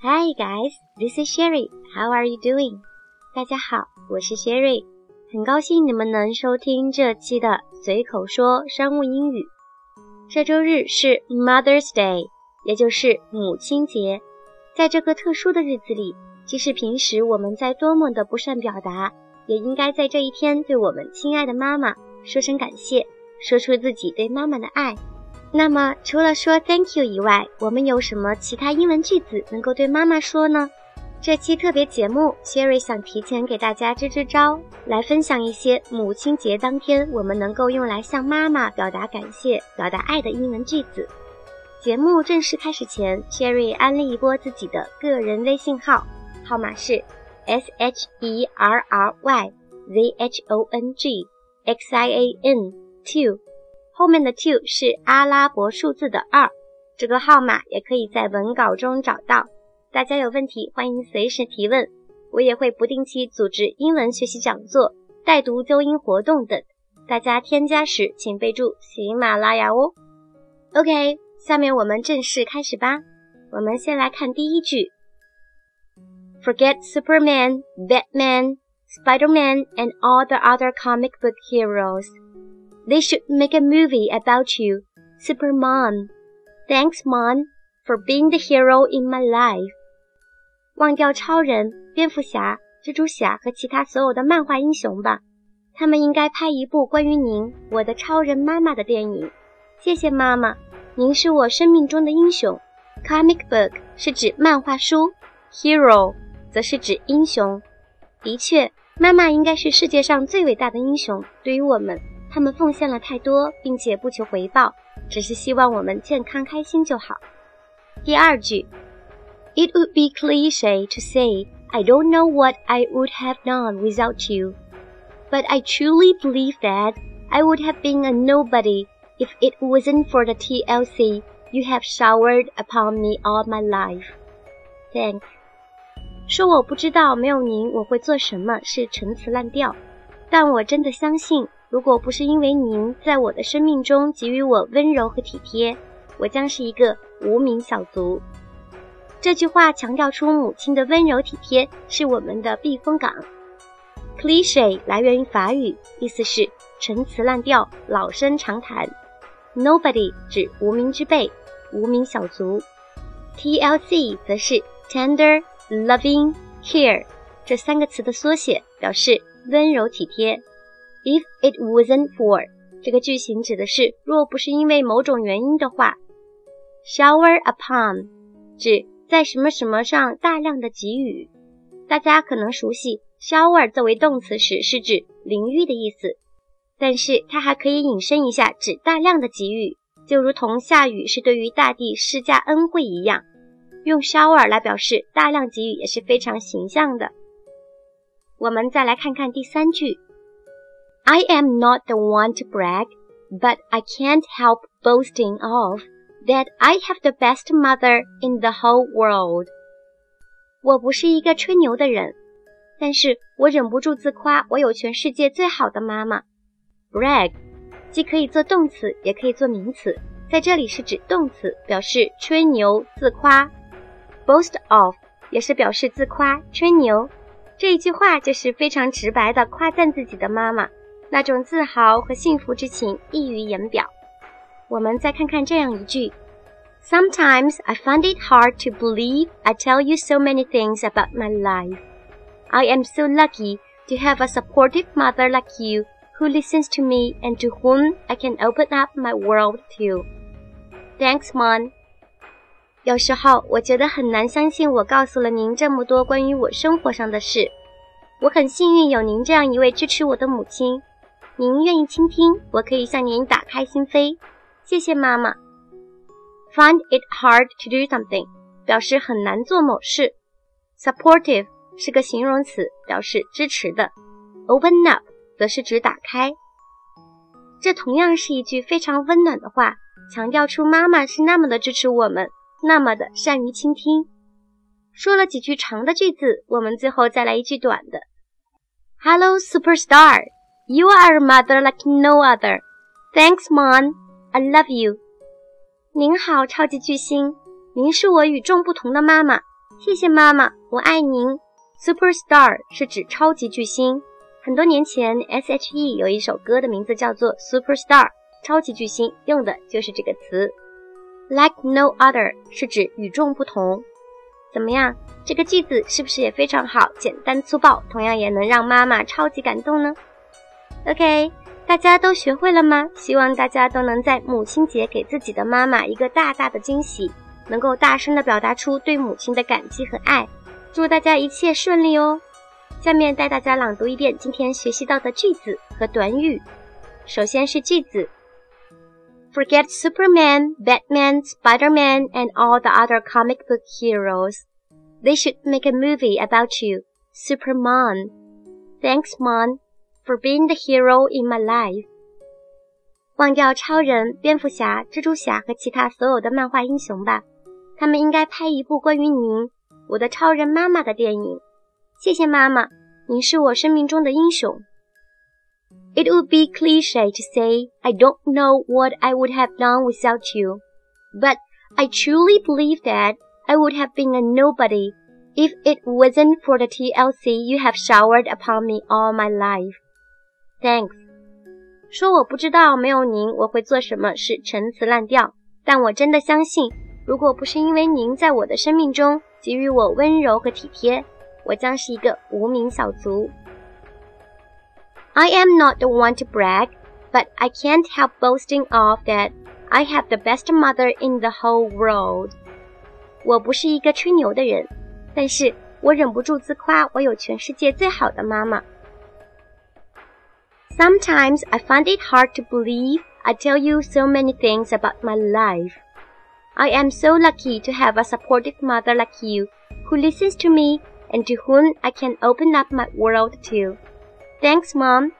Hi guys, this is Sherry. How are you doing? 大家好，我是 Sherry，很高兴你们能收听这期的随口说商务英语。这周日是 Mother's Day，也就是母亲节。在这个特殊的日子里，即使平时我们在多么的不善表达，也应该在这一天对我们亲爱的妈妈说声感谢，说出自己对妈妈的爱。那么，除了说 Thank you 以外，我们有什么其他英文句子能够对妈妈说呢？这期特别节目，Sherry 想提前给大家支支招，来分享一些母亲节当天我们能够用来向妈妈表达感谢、表达爱的英文句子。节目正式开始前，Sherry 安利一波自己的个人微信号，号码是 S H E R R Y Z H O N G X I A N two，后面的 two 是阿拉伯数字的二，这个号码也可以在文稿中找到。大家有问题，欢迎随时提问，我也会不定期组织英文学习讲座、带读纠音活动等。大家添加时请备注喜马拉雅哦。OK，下面我们正式开始吧。我们先来看第一句：Forget Superman, Batman, Spider-Man, and all the other comic book heroes. They should make a movie about you, Superman. Thanks, Mom, for being the hero in my life. 忘掉超人、蝙蝠侠、蜘蛛侠和其他所有的漫画英雄吧，他们应该拍一部关于您，我的超人妈妈的电影。谢谢妈妈，您是我生命中的英雄。Comic book 是指漫画书，hero 则是指英雄。的确，妈妈应该是世界上最伟大的英雄。对于我们，他们奉献了太多，并且不求回报，只是希望我们健康开心就好。第二句。It would be cliche to say, I don't know what I would have done without you. But I truly believe that I would have been a nobody if it wasn't for the TLC you have showered upon me all my life. Thanks. 说我不知道没有您我会做什么是陈词滥调，但我真的相信， 如果不是因为您在我的生命中给予我温柔和体贴，我将是一个无名小卒。这句话强调出母亲的温柔体贴是我们的避风港。Cliche 来源于法语，意思是陈词滥调、老生常谈。Nobody 指无名之辈、无名小卒。TLC 则是 Tender Loving Care 这三个词的缩写，表示温柔体贴。If it wasn't for 这个句型指的是若不是因为某种原因的话。Shower upon 指在什么什么上大量的给予，大家可能熟悉 shower 作为动词时是指淋浴的意思，但是它还可以引申一下，指大量的给予，就如同下雨是对于大地施加恩惠一样，用 shower 来表示大量给予也是非常形象的。我们再来看看第三句，I am not the one to brag, but I can't help boasting of. That I have the best mother in the whole world。我不是一个吹牛的人，但是我忍不住自夸，我有全世界最好的妈妈。Brag，既可以做动词，也可以做名词，在这里是指动词，表示吹牛、自夸。Boast of 也是表示自夸、吹牛。这一句话就是非常直白的夸赞自己的妈妈，那种自豪和幸福之情溢于言表。我们再看看这样一句：Sometimes I find it hard to believe I tell you so many things about my life. I am so lucky to have a supportive mother like you who listens to me and to whom I can open up my world to. Thanks, Mom. 有时候我觉得很难相信，我告诉了您这么多关于我生活上的事。我很幸运有您这样一位支持我的母亲。 您愿意倾听，我可以向您打开心扉。谢谢妈妈。Find it hard to do something 表示很难做某事。Supportive 是个形容词，表示支持的。Open up 则是指打开。这同样是一句非常温暖的话，强调出妈妈是那么的支持我们，那么的善于倾听。说了几句长的句子，我们最后再来一句短的。Hello, superstar. You are a mother like no other. Thanks, mom. I love you。您好，超级巨星，您是我与众不同的妈妈。谢谢妈妈，我爱您。Superstar 是指超级巨星。很多年前，S.H.E 有一首歌的名字叫做 Superstar，超级巨星，用的就是这个词。Like no other 是指与众不同。怎么样？这个句子是不是也非常好？简单粗暴，同样也能让妈妈超级感动呢？OK，大家都学会了吗？希望大家都能在母亲节给自己的妈妈一个大大的惊喜，能够大声的表达出对母亲的感激和爱。祝大家一切顺利哦！下面带大家朗读一遍今天学习到的句子和短语。首先是句子：Forget Superman, Batman, Spider-Man, and all the other comic book heroes. They should make a movie about you, Superman. Thanks, Mom, for being the hero in my life. 忘掉超人、蝙蝠侠、蜘蛛侠和其他所有的漫画英雄吧，他们应该拍一部关于您，我的超人妈妈的电影。谢谢妈妈，您是我生命中的英雄。It would be cliche to say I don't know what I would have done without you, but I truly believe that I would have been a nobody if it wasn't for the TLC you have showered upon me all my life. Thanks. 说我不知道没有您我会做什么是陈词滥调，但我真的相信，如果不是因为您在我的生命中给予我温柔和体贴，我将是一个无名小卒。I am not the one to brag, but I can't help boasting of that I have the best mother in the whole world. 我不是一个吹牛的人，但是我忍不住自夸，我有全世界最好的妈妈。Sometimes I find it hard to believe I tell you so many things about my life. I am so lucky to have a supportive mother like you, who listens to me and to whom I can open up my world to. Thanks, Mom.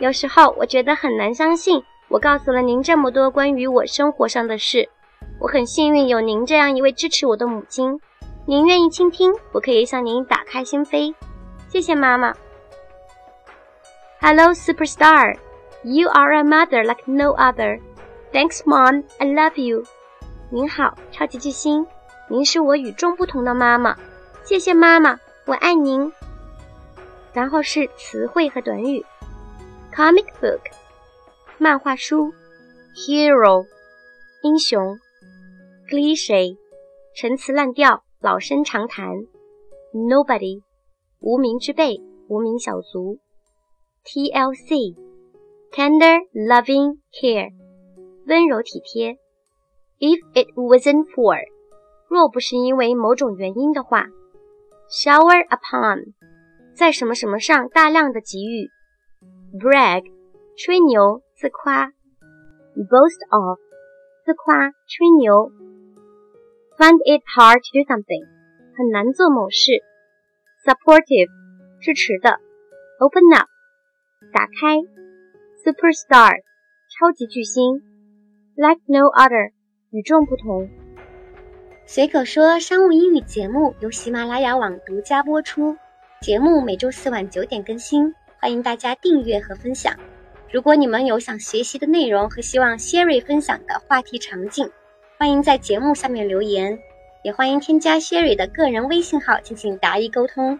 有时候我觉得很难相信，我告诉了您这么多关于我生活上的事。我很幸运有您这样一位支持我的母亲，您愿意倾听，我可以向您打开心扉。谢谢妈妈。 Hello, superstar. You are a mother like no other. Thanks, mom. I love you. 您好，超级巨星，您是我与众不同的妈妈。谢谢妈妈，我爱您。然后是词汇和短语：comic book，漫画书；hero，英雄。cliche，陈词滥调，老生常谈；nobody，无名之辈，无名小卒 ；TLC，tender loving care，温柔体贴；if it wasn't for，若不是因为某种原因的话；shower upon，在什么什么上大量的给予；brag，吹牛自夸；boast of，自夸吹牛。Find it hard to do something，很难做某事。Supportive，支持的。Open up， 打开。Superstar，超级巨星。Like no other，与众不同。随口说商务英语节目由喜马拉雅网独家播出，节目每周四晚九点更新，欢迎大家订阅和分享。如果你们有想学习的内容和希望 Sherry 分享的话题场景，欢迎在节目下面留言，也欢迎添加 Sherry 的个人微信号进行答疑沟通。